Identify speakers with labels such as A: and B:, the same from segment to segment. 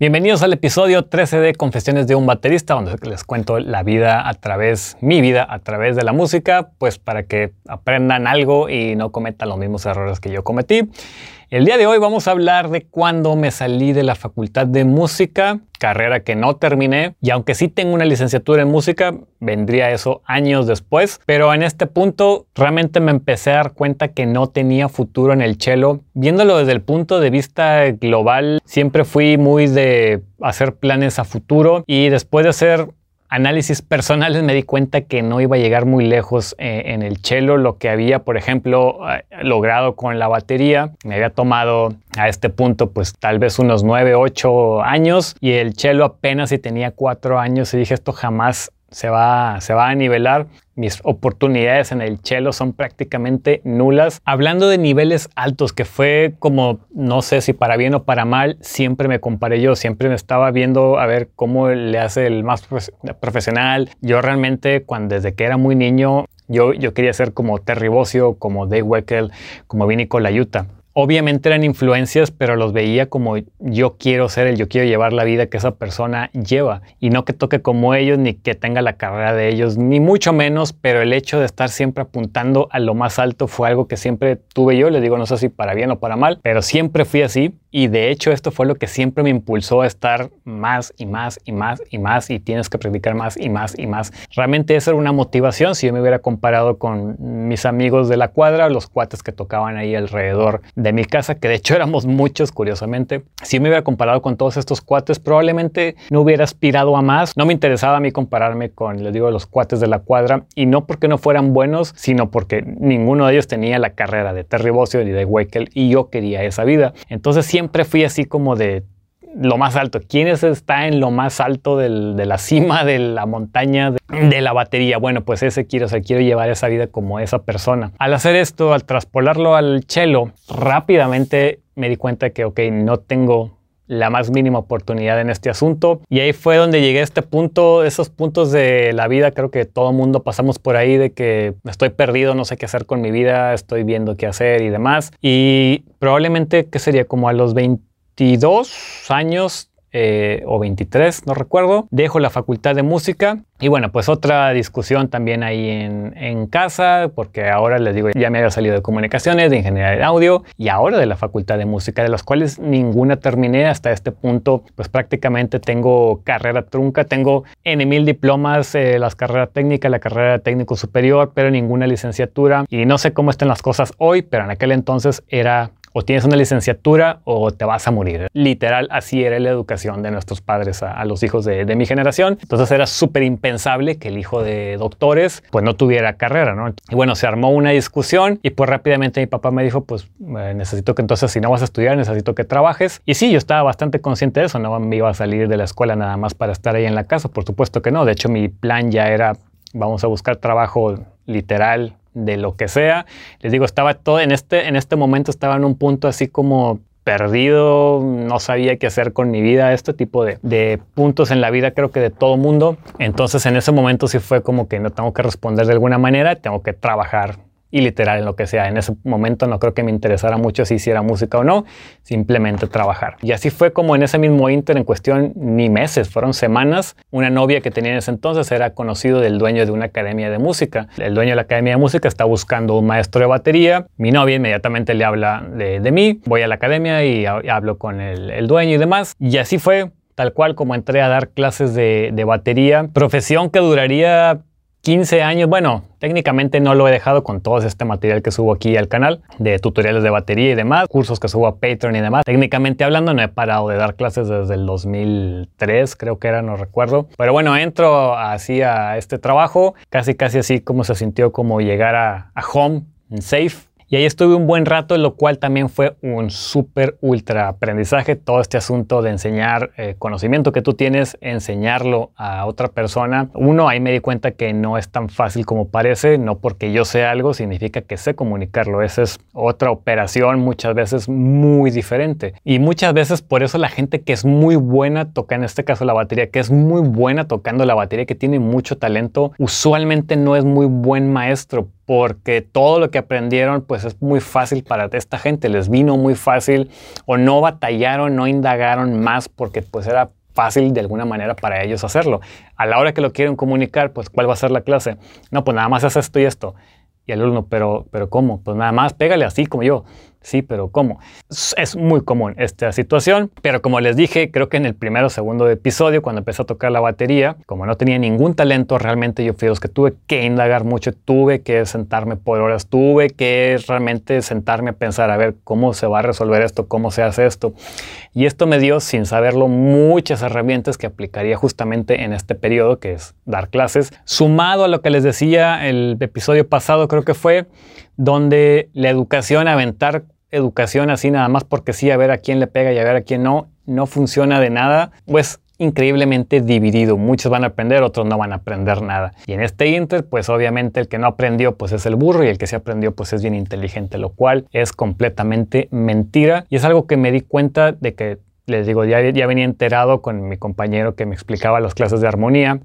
A: Bienvenidos al episodio 13 de Confesiones de un baterista, donde les cuento la vida a través, mi vida a través de la música, pues para que aprendan algo y no cometan los mismos errores que yo cometí. El día de hoy vamos a hablar de cuando me salí de la facultad de música, carrera que no terminé, y aunque sí tengo una licenciatura en música, vendría eso años después, pero en este punto realmente me empecé a dar cuenta que no tenía futuro en el cello. Viéndolo desde el punto de vista global, siempre fui muy de hacer planes a futuro y después de hacer análisis personales me di cuenta que no iba a llegar muy lejos eh, en el cello. Lo que había, por ejemplo, eh, logrado con la batería, me había tomado a este punto pues tal vez unos 9, 8 años y el cello apenas si tenía 4 años y dije esto jamás se va, se va a nivelar. Mis oportunidades en el cello son prácticamente nulas. Hablando de niveles altos, que fue como, no sé si para bien o para mal, siempre me comparé yo, siempre me estaba viendo a ver cómo le hace el más profesional. Yo realmente, cuando desde que era muy niño, yo, yo quería ser como Terry Bossio, como Dave Weckel, como Vinny Colaiuta. Obviamente eran influencias, pero los veía como yo quiero ser el, yo quiero llevar la vida que esa persona lleva. Y no que toque como ellos ni que tenga la carrera de ellos, ni mucho menos, pero el hecho de estar siempre apuntando a lo más alto fue algo que siempre tuve yo, les digo, no sé si para bien o para mal, pero siempre fui así y de hecho esto fue lo que siempre me impulsó a estar más y más y más y más y tienes que practicar más y más y más. Realmente esa era una motivación si yo me hubiera comparado con mis amigos de la cuadra, los cuates que tocaban ahí alrededor de mi casa, que de hecho éramos muchos curiosamente. Si me hubiera comparado con todos estos cuates, probablemente no hubiera aspirado a más. No me interesaba a mí compararme con, les digo, los cuates de la cuadra y no porque no fueran buenos, sino porque ninguno de ellos tenía la carrera de Terry Bossio ni de Weikel y yo quería esa vida. Entonces siempre siempre fui así como de lo más alto. ¿Quién está en lo más alto de la cima de la montaña de, la batería? Bueno, pues ese quiero, o sea, quiero llevar esa vida como esa persona. Al hacer esto, al traspolarlo al cello, rápidamente me di cuenta que, ok, no tengo la más mínima oportunidad en este asunto. Y ahí fue donde llegué a este punto, esos puntos de la vida, creo que todo mundo pasamos por ahí de que estoy perdido, no sé qué hacer con mi vida, estoy viendo qué hacer y demás. Y probablemente, que sería como a los 22 años eh, o 23, no recuerdo. Dejo la facultad de música y bueno, pues otra discusión también ahí en, en, casa, porque ahora les digo, ya me había salido de comunicaciones, de ingeniería de audio y ahora de la facultad de música, de las cuales ninguna terminé hasta este punto, pues prácticamente tengo carrera trunca, tengo N mil diplomas, eh, las carreras técnicas, la carrera técnico superior, pero ninguna licenciatura y no sé cómo están las cosas hoy, pero en aquel entonces era o tienes una licenciatura o te vas a morir. Literal, así era la educación de nuestros padres a, los hijos de, mi generación. Entonces era súper impensable que el hijo de doctores pues no tuviera carrera, ¿no? Y bueno, se armó una discusión y pues rápidamente mi papá me dijo, pues necesito que entonces si no vas a estudiar, necesito que trabajes. Y sí, yo estaba bastante consciente de eso, no me iba a salir de la escuela nada más para estar ahí en la casa, por supuesto que no. De hecho, mi plan ya era, vamos a buscar trabajo literal de lo que sea. Les digo, estaba todo en este, en este momento estaba en un punto así como perdido, no sabía qué hacer con mi vida, este tipo de, de, puntos en la vida creo que de todo mundo. Entonces en ese momento sí fue como que no tengo que responder de alguna manera, tengo que trabajar y literal en lo que sea. En ese momento no creo que me interesara mucho si hiciera música o no, simplemente trabajar. Y así fue como en ese mismo inter, en cuestión ni meses, fueron semanas. Una novia que tenía en ese entonces era conocido del dueño de una academia de música. El dueño de la academia de música está buscando un maestro de batería. Mi novia inmediatamente le habla de, mí. Voy a la academia y hablo con el, dueño y demás. Y así fue tal cual como entré a dar clases de, batería, profesión que duraría 15 años, bueno, técnicamente no lo he dejado con todo este material que subo aquí al canal, de tutoriales de batería y demás, cursos que subo a Patreon y demás. Técnicamente hablando, no he parado de dar clases desde el 2003, creo que era, no recuerdo. Pero bueno, entro así a este trabajo, casi casi así como se sintió como llegar a, a home, safe, y ahí estuve un buen rato, lo cual también fue un súper ultra aprendizaje. Todo este asunto de enseñar eh, conocimiento que tú tienes, enseñarlo a otra persona. Uno, ahí me di cuenta que no es tan fácil como parece. No porque yo sé algo significa que sé comunicarlo. Esa es otra operación muchas veces muy diferente. Y muchas veces por eso la gente que es muy buena toca, en este caso la batería, que es muy buena tocando la batería, que tiene mucho talento, usualmente no es muy buen maestro porque todo lo que aprendieron pues es muy fácil para esta gente, les vino muy fácil o no batallaron, no indagaron más porque pues era fácil de alguna manera para ellos hacerlo. A la hora que lo quieren comunicar, pues ¿cuál va a ser la clase? No, pues nada más es esto y esto. Y el alumno, pero, pero ¿cómo? Pues nada más pégale así como yo. Sí, pero ¿cómo? Es muy común esta situación, pero como les dije, creo que en el primero o segundo episodio, cuando empecé a tocar la batería, como no tenía ningún talento, realmente yo fui los que tuve que indagar mucho, tuve que sentarme por horas, tuve que realmente sentarme a pensar, a ver cómo se va a resolver esto, cómo se hace esto. Y esto me dio, sin saberlo, muchas herramientas que aplicaría justamente en este periodo, que es dar clases, sumado a lo que les decía el episodio pasado, creo que fue, donde la educación, aventar educación así nada más porque sí, a ver a quién le pega y a ver a quién no, no funciona de nada, pues increíblemente dividido. Muchos van a aprender, otros no van a aprender nada. Y en este inter, pues obviamente el que no aprendió, pues es el burro y el que sí aprendió, pues es bien inteligente, lo cual es completamente mentira. Y es algo que me di cuenta de que, les digo, ya, ya venía enterado con mi compañero que me explicaba las clases de armonía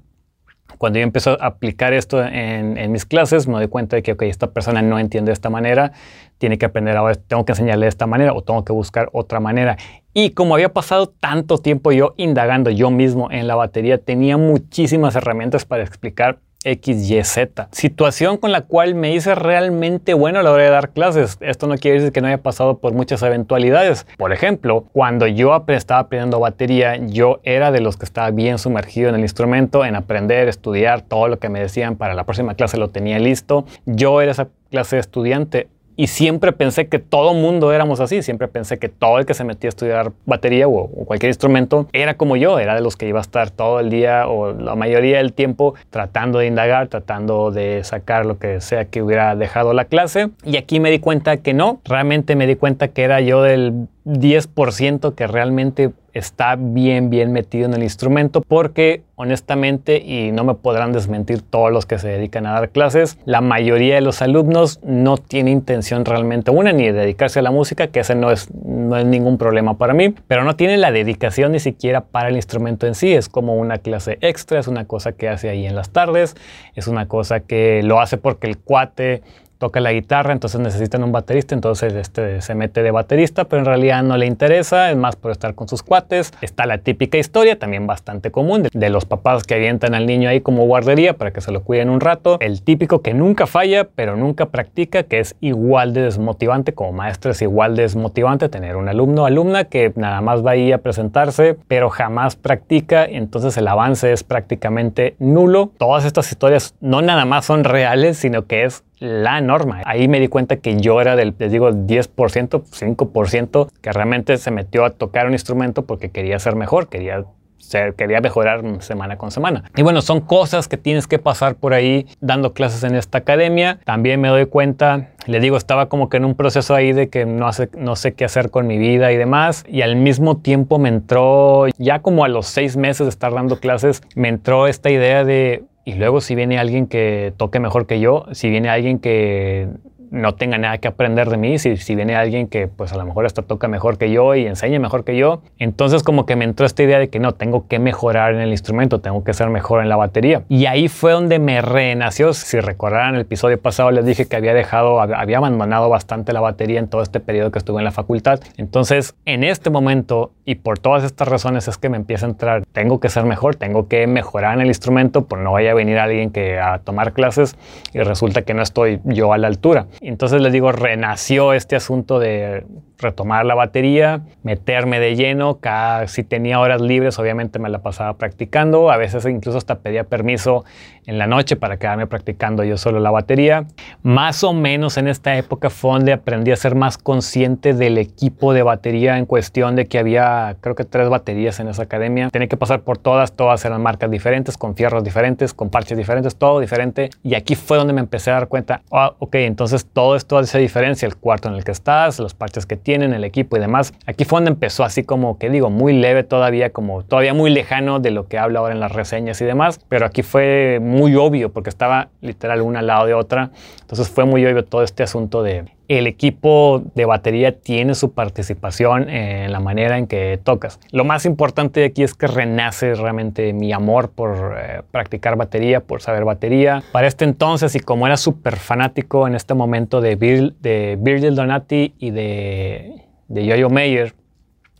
A: cuando yo empecé a aplicar esto en, mis clases, me doy cuenta de que, esta persona no entiende de esta manera, tiene que aprender ahora, tengo que enseñarle de esta manera o tengo que buscar otra manera. Y como había pasado tanto tiempo yo indagando yo mismo en la batería, tenía muchísimas herramientas para explicar X, Y, Z. Situación con la cual me hice realmente bueno a la hora de dar clases. Esto no quiere decir que no haya pasado por muchas eventualidades. Por ejemplo, cuando yo estaba aprendiendo batería, yo era de los que estaba bien sumergido en el instrumento, en aprender, estudiar, todo lo que me decían para la próxima clase lo tenía listo. Yo era esa clase de estudiante y siempre pensé que todo mundo éramos así. Siempre pensé que todo el que se metía a estudiar batería o, cualquier instrumento era como yo. Era de los que iba a estar todo el día o la mayoría del tiempo tratando de indagar, tratando de sacar lo que sea que hubiera dejado la clase. Y aquí me di cuenta que no. Realmente me di cuenta que era yo del 10% que realmente está bien, bien metido en el instrumento porque honestamente, y no me podrán desmentir todos los que se dedican a dar clases, la mayoría de los alumnos no tiene intención realmente una ni de dedicarse a la música, que ese no es, no es ningún problema para mí, pero no tiene la dedicación ni siquiera para el instrumento en sí, es como una clase extra, es una cosa que hace ahí en las tardes, es una cosa que lo hace porque el cuate toca la guitarra, entonces necesitan un baterista, entonces este se mete de baterista, pero en realidad no le interesa, es más por estar con sus cuates. Está la típica historia, también bastante común, de, los papás que avientan al niño ahí como guardería para que se lo cuiden un rato. El típico que nunca falla, pero nunca practica, que es igual de desmotivante, como maestro es igual de desmotivante tener un alumno o alumna que nada más va ahí a presentarse, pero jamás practica, entonces el avance es prácticamente nulo. Todas estas historias no nada más son reales, sino que es la norma. Ahí me di cuenta que yo era del, les digo, 10%, 5%, que realmente se metió a tocar un instrumento porque quería ser mejor, quería ser, quería mejorar semana con semana. Y bueno, son cosas que tienes que pasar por ahí dando clases en esta academia. También me doy cuenta, le digo, estaba como que en un proceso ahí de que no, hace, no sé qué hacer con mi vida y demás. Y al mismo tiempo me entró, ya como a los seis meses de estar dando clases, me entró esta idea de, y luego si viene alguien que toque mejor que yo, si viene alguien que no tenga nada que aprender de mí, si, viene alguien que pues a lo mejor hasta toca mejor que yo y enseña mejor que yo, entonces como que me entró esta idea de que no, tengo que mejorar en el instrumento, tengo que ser mejor en la batería. Y ahí fue donde me renació, si recordarán el episodio pasado les dije que había dejado, había abandonado bastante la batería en todo este periodo que estuve en la facultad. Entonces en este momento y por todas estas razones es que me empieza a entrar, tengo que ser mejor, tengo que mejorar en el instrumento, por no vaya a venir alguien que a tomar clases y resulta que no estoy yo a la altura. Entonces les digo, renació este asunto de retomar la batería, meterme de lleno. Cada, si tenía horas libres, obviamente me la pasaba practicando. A veces incluso hasta pedía permiso en la noche para quedarme practicando yo solo la batería. Más o menos en esta época fue donde aprendí a ser más consciente del equipo de batería en cuestión de que había, creo que tres baterías en esa academia. Tenía que pasar por todas, todas eran marcas diferentes, con fierros diferentes, con parches diferentes, todo diferente. Y aquí fue donde me empecé a dar cuenta, ah, ok, entonces todo esto hace diferencia, el cuarto en el que estás, los parches que tienen el equipo y demás. Aquí fue donde empezó así como que digo, muy leve todavía, como todavía muy lejano de lo que habla ahora en las reseñas y demás, pero aquí fue muy obvio porque estaba literal una al lado de otra. Entonces fue muy obvio todo este asunto de el equipo de batería tiene su participación en la manera en que tocas. Lo más importante aquí es que renace realmente mi amor por eh, practicar batería, por saber batería. Para este entonces, y como era súper fanático en este momento de, de Virgil Donati y de, de Yo-Yo Mayer,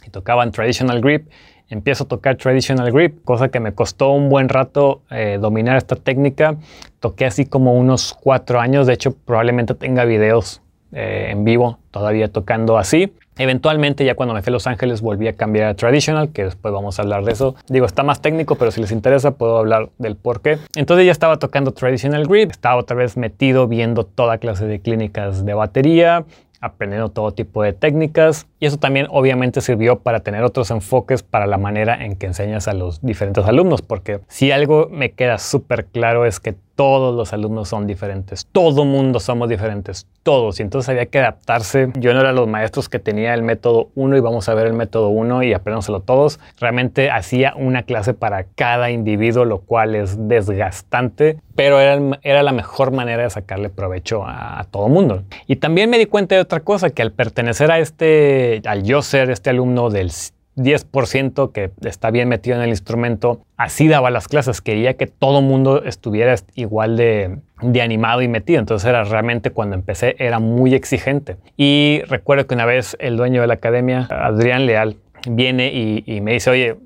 A: y tocaban Traditional Grip, empiezo a tocar traditional grip, cosa que me costó un buen rato eh, dominar esta técnica. Toqué así como unos cuatro años, de hecho probablemente tenga videos eh, en vivo todavía tocando así. Eventualmente ya cuando me fui a Los Ángeles volví a cambiar a traditional, que después vamos a hablar de eso. Digo, está más técnico, pero si les interesa puedo hablar del por qué. Entonces ya estaba tocando traditional grip, estaba otra vez metido viendo toda clase de clínicas de batería, aprendiendo todo tipo de técnicas. Y eso también obviamente sirvió para tener otros enfoques para la manera en que enseñas a los diferentes alumnos, porque si algo me queda súper claro es que todos los alumnos son diferentes, todo mundo somos diferentes, todos, y entonces había que adaptarse. Yo no era los maestros que tenía el método 1 y vamos a ver el método 1 y apréndanselo todos. Realmente hacía una clase para cada individuo, lo cual es desgastante, pero era, era la mejor manera de sacarle provecho a, a todo mundo. Y también me di cuenta de otra cosa, que al pertenecer a este, al yo ser este alumno del 10% que está bien metido en el instrumento, así daba las clases, quería que todo mundo estuviera igual de, animado y metido, entonces era realmente cuando empecé era muy exigente. Y recuerdo que una vez el dueño de la academia, Adrián Leal, viene y, y me dice, oye,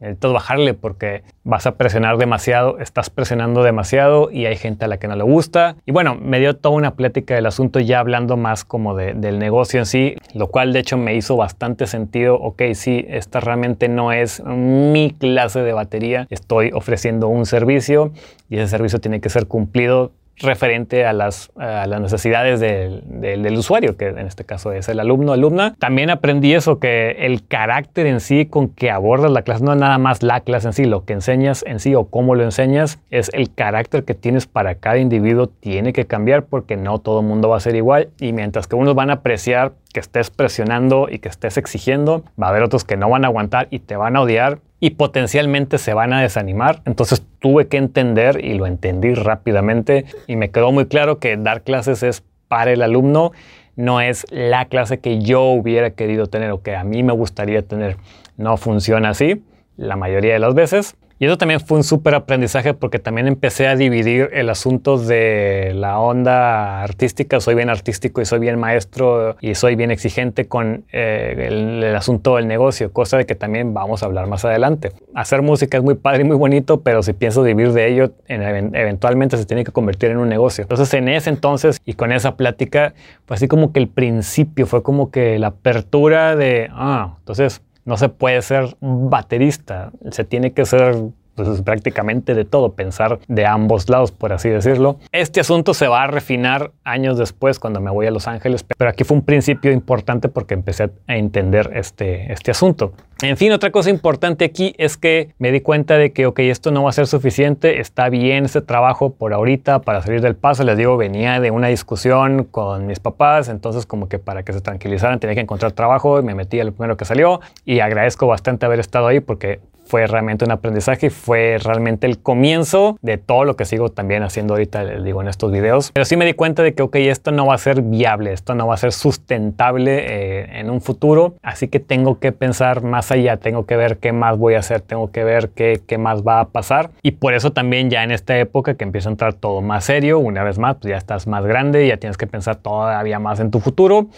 A: necesitas bajarle porque vas a presionar demasiado, estás presionando demasiado y hay gente a la que no le gusta. Y bueno, me dio toda una plática del asunto ya hablando más como del negocio en sí, lo cual de hecho me hizo bastante sentido. Ok, sí, esta realmente no es mi clase de batería, estoy ofreciendo un servicio y ese servicio tiene que ser cumplido referente a las, las necesidades del, usuario, que en este caso es el alumno, alumna. También aprendí eso, que el carácter en sí con que abordas la clase, no es nada más la clase en sí, lo que enseñas en sí o cómo lo enseñas, es el carácter que tienes para cada individuo tiene que cambiar porque no todo el mundo va a ser igual y mientras que unos van a apreciar que estés presionando y que estés exigiendo, va a haber otros que no van a aguantar y te van a odiar y potencialmente se van a desanimar. Entonces tuve que entender y lo entendí rápidamente y me quedó muy claro que dar clases es para el alumno, no es la clase que yo hubiera querido tener o que a mí me gustaría tener. No funciona así la mayoría de las veces. Y eso también fue un súper aprendizaje porque también empecé a dividir el asunto de la onda artística. Soy bien artístico y soy bien maestro y soy bien exigente con eh, el, asunto del negocio, cosa de que también vamos a hablar más adelante. Hacer música es muy padre y muy bonito, pero si pienso vivir de ello, eventualmente se tiene que convertir en un negocio. Entonces en ese entonces y con esa plática, pues así como que el principio fue como que la apertura de, ah, entonces no se puede ser baterista, se tiene que ser pues, prácticamente de todo, pensar de ambos lados, por así decirlo. Este asunto se va a refinar años después cuando me voy a Los Ángeles, pero aquí fue un principio importante porque empecé a entender este, este asunto. En fin, otra cosa importante aquí es que me di cuenta de que, ok, esto no va a ser suficiente, está bien ese trabajo por ahorita para salir del paso. Les digo, venía de una discusión con mis papás, entonces como que para que se tranquilizaran tenía que encontrar trabajo, me metí al primero que salió y agradezco bastante haber estado ahí porque fue realmente un aprendizaje fue realmente el comienzo de todo lo que sigo también haciendo ahorita, les digo, en estos videos. Pero sí me di cuenta de que, ok, esto no va a ser viable, esto no va a ser sustentable eh, en un futuro, así que tengo que pensar más allá, tengo que ver qué más voy a hacer, tengo que ver qué, qué más va a pasar. Y por eso también ya en esta época que empieza a entrar todo más serio, una vez más, pues ya estás más grande, ya tienes que pensar todavía más en tu futuro.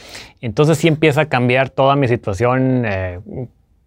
A: Entonces sí empieza a cambiar toda mi situación. Eh,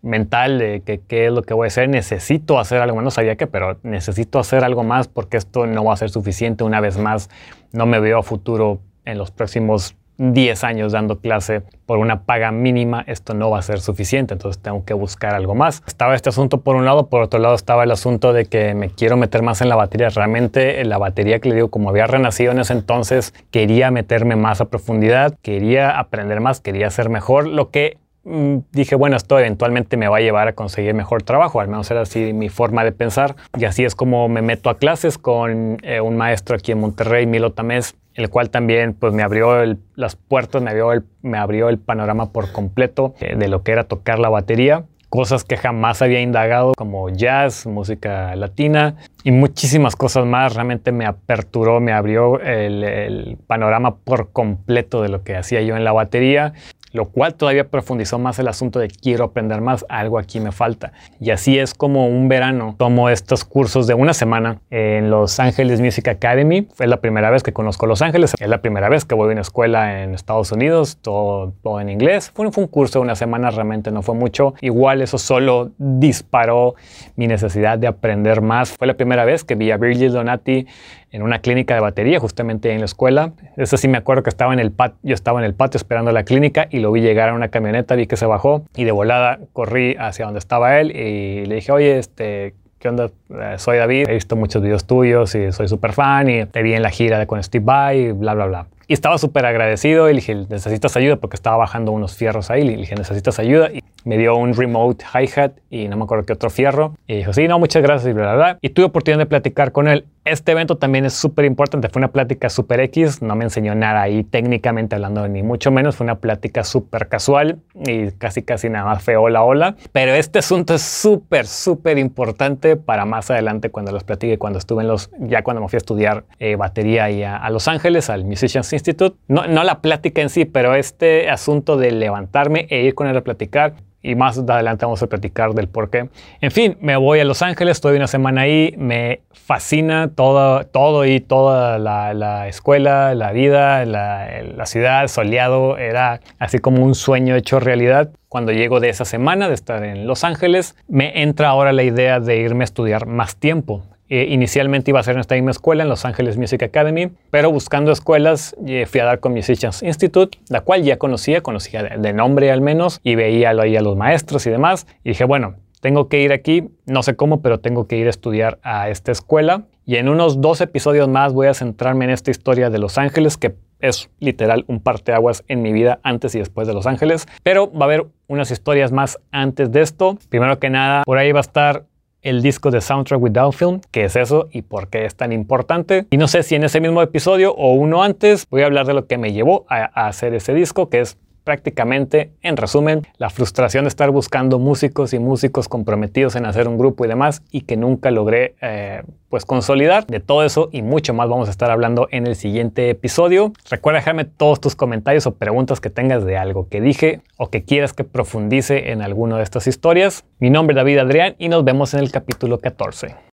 A: mental de que qué es lo que voy a hacer, necesito hacer algo más, no sabía qué, pero necesito hacer algo más porque esto no va a ser suficiente una vez más, no me veo a futuro en los próximos 10 años dando clase por una paga mínima, esto no va a ser suficiente, entonces tengo que buscar algo más. Estaba este asunto por un lado, por otro lado estaba el asunto de que me quiero meter más en la batería. Realmente en la batería que le digo, como había renacido en ese entonces, quería meterme más a profundidad, quería aprender más, quería ser mejor, lo que dije, bueno, esto eventualmente me va a llevar a conseguir mejor trabajo, al menos era así mi forma de pensar. Y así es como me meto a clases con eh, un maestro aquí en Monterrey, Milo Tamés, el cual también pues me abrió las puertas, me abrió el, me abrió el panorama por completo eh, de lo que era tocar la batería cosas que jamás había indagado, como jazz, música latina y muchísimas cosas más. Realmente me aperturó, me abrió el, el panorama por completo de lo que hacía yo en la batería lo cual todavía profundizó más el asunto de quiero aprender más, algo aquí me falta. Y así es como un verano tomo estos cursos de una semana en Los Ángeles Music Academy. Fue la primera vez que conozco Los Ángeles, es la primera vez que voy a una escuela en Estados Unidos, todo, todo en inglés. Fue, fue un curso de una semana, realmente no fue mucho. Igual eso solo disparó mi necesidad de aprender más. Fue la primera vez que vi a Virgil Donati en una clínica de batería, justamente en la escuela. Eso sí me acuerdo que estaba en el patio, yo estaba en el patio esperando la clínica y lo vi llegar a una camioneta, vi que se bajó y de volada corrí hacia donde estaba él y le dije, oye, este, ¿qué onda? Eh, soy David, he visto muchos videos tuyos y soy súper fan y te vi en la gira con Steve Vai y bla, bla, bla. Y estaba súper agradecido y le dije, ¿necesitas ayuda? Porque estaba bajando unos fierros ahí. Le dije, ¿necesitas ayuda? Y me dio un remote hi-hat y no me acuerdo qué otro fierro. Y dijo, sí, no, muchas gracias y bla, bla, bla. Y tuve oportunidad de platicar con él. Este evento también es súper importante. Fue una plática súper X. No me enseñó nada ahí técnicamente hablando, ni mucho menos. Fue una plática súper casual y casi, casi nada más fue hola, hola. Pero este asunto es súper, súper importante para más adelante cuando los platique, cuando estuve en los, ya cuando me fui a estudiar eh, batería y a, a, Los Ángeles, al Musicians Institute. No, no la plática en sí, pero este asunto de levantarme e ir con él a platicar y más adelante vamos a platicar del por qué. En fin, me voy a Los Ángeles, estoy una semana ahí, me fascina todo, todo y toda la, la escuela, la vida, la, la, ciudad, soleado, era así como un sueño hecho realidad. Cuando llego de esa semana de estar en Los Ángeles, me entra ahora la idea de irme a estudiar más tiempo. Eh, inicialmente iba a ser en esta misma escuela, en Los Ángeles Music Academy, pero buscando escuelas eh, fui a dar con Musicians Institute, la cual ya conocía, conocía de, de nombre al menos, y veía ahí a los maestros y demás. Y dije, bueno, tengo que ir aquí, no sé cómo, pero tengo que ir a estudiar a esta escuela. Y en unos dos episodios más voy a centrarme en esta historia de Los Ángeles, que es literal un parteaguas en mi vida antes y después de Los Ángeles. Pero va a haber unas historias más antes de esto. Primero que nada, por ahí va a estar el disco de Soundtrack Without Film, qué es eso y por qué es tan importante. Y no sé si en ese mismo episodio o uno antes voy a hablar de lo que me llevó a, a hacer ese disco, que es prácticamente, en resumen, la frustración de estar buscando músicos y músicos comprometidos en hacer un grupo y demás y que nunca logré eh, pues consolidar. De todo eso y mucho más vamos a estar hablando en el siguiente episodio. Recuerda dejarme todos tus comentarios o preguntas que tengas de algo que dije o que quieras que profundice en alguna de estas historias. Mi nombre es David Adrián y nos vemos en el capítulo 14.